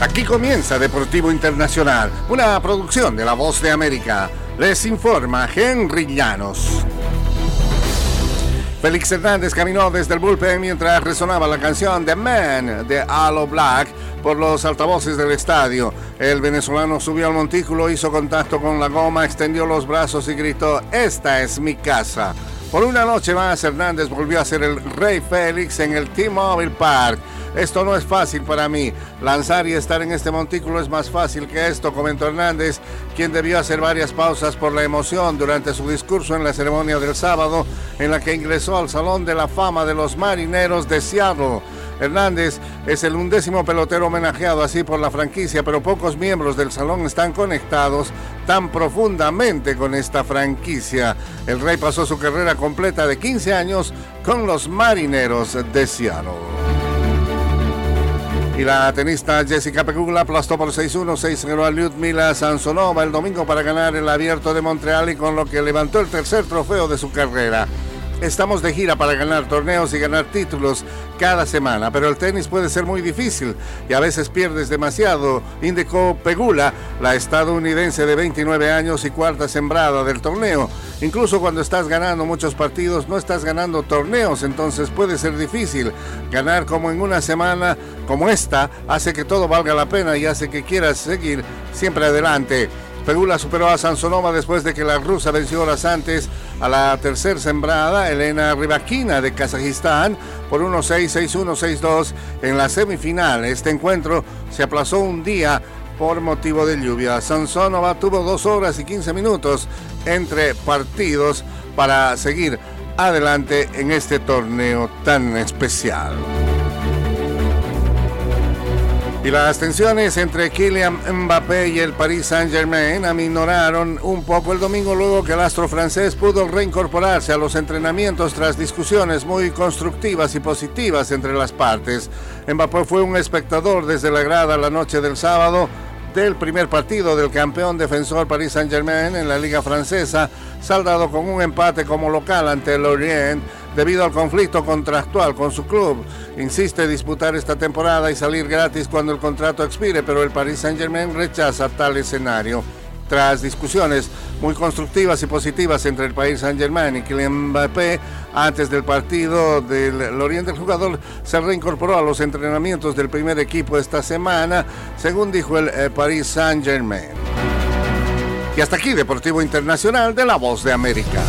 Aquí comienza Deportivo Internacional, una producción de La Voz de América. Les informa Henry Llanos. Félix Hernández caminó desde el bullpen mientras resonaba la canción The Man de Alo Black por los altavoces del estadio. El venezolano subió al montículo, hizo contacto con la goma, extendió los brazos y gritó, esta es mi casa. Por una noche más, Hernández volvió a ser el Rey Félix en el T-Mobile Park. Esto no es fácil para mí. Lanzar y estar en este montículo es más fácil que esto, comentó Hernández, quien debió hacer varias pausas por la emoción durante su discurso en la ceremonia del sábado, en la que ingresó al Salón de la Fama de los Marineros de Seattle. Hernández es el undécimo pelotero homenajeado así por la franquicia, pero pocos miembros del salón están conectados tan profundamente con esta franquicia. El Rey pasó su carrera completa de 15 años con los Marineros de Seattle. Y la tenista Jessica Pegula aplastó por 6-1, 6-0 a Lyudmila Sansonova el domingo para ganar el abierto de Montreal y con lo que levantó el tercer trofeo de su carrera. Estamos de gira para ganar torneos y ganar títulos cada semana, pero el tenis puede ser muy difícil y a veces pierdes demasiado, indicó Pegula, la estadounidense de 29 años y cuarta sembrada del torneo. Incluso cuando estás ganando muchos partidos, no estás ganando torneos, entonces puede ser difícil. Ganar como en una semana como esta hace que todo valga la pena y hace que quieras seguir siempre adelante. Pegula superó a Sansonova después de que la rusa venció horas antes a la tercer sembrada, Elena Rybakina de Kazajistán, por 1-6, 6-1, 6-2 en la semifinal. Este encuentro se aplazó un día por motivo de lluvia. Sansonova tuvo dos horas y 15 minutos entre partidos para seguir adelante en este torneo tan especial. Y las tensiones entre Kylian Mbappé y el Paris Saint-Germain aminoraron un poco el domingo luego que el astro francés pudo reincorporarse a los entrenamientos tras discusiones muy constructivas y positivas entre las partes. Mbappé fue un espectador desde la grada la noche del sábado del primer partido del campeón defensor Paris Saint-Germain en la liga francesa, saldado con un empate como local ante el Lorient debido al conflicto contractual con su club. Insiste disputar esta temporada y salir gratis cuando el contrato expire, pero el Paris Saint-Germain rechaza tal escenario. Tras discusiones muy constructivas y positivas entre el Paris Saint-Germain y Kylian Mbappé, antes del partido del Oriente, el jugador se reincorporó a los entrenamientos del primer equipo esta semana, según dijo el eh, Paris Saint-Germain. Y hasta aquí, Deportivo Internacional de la Voz de América.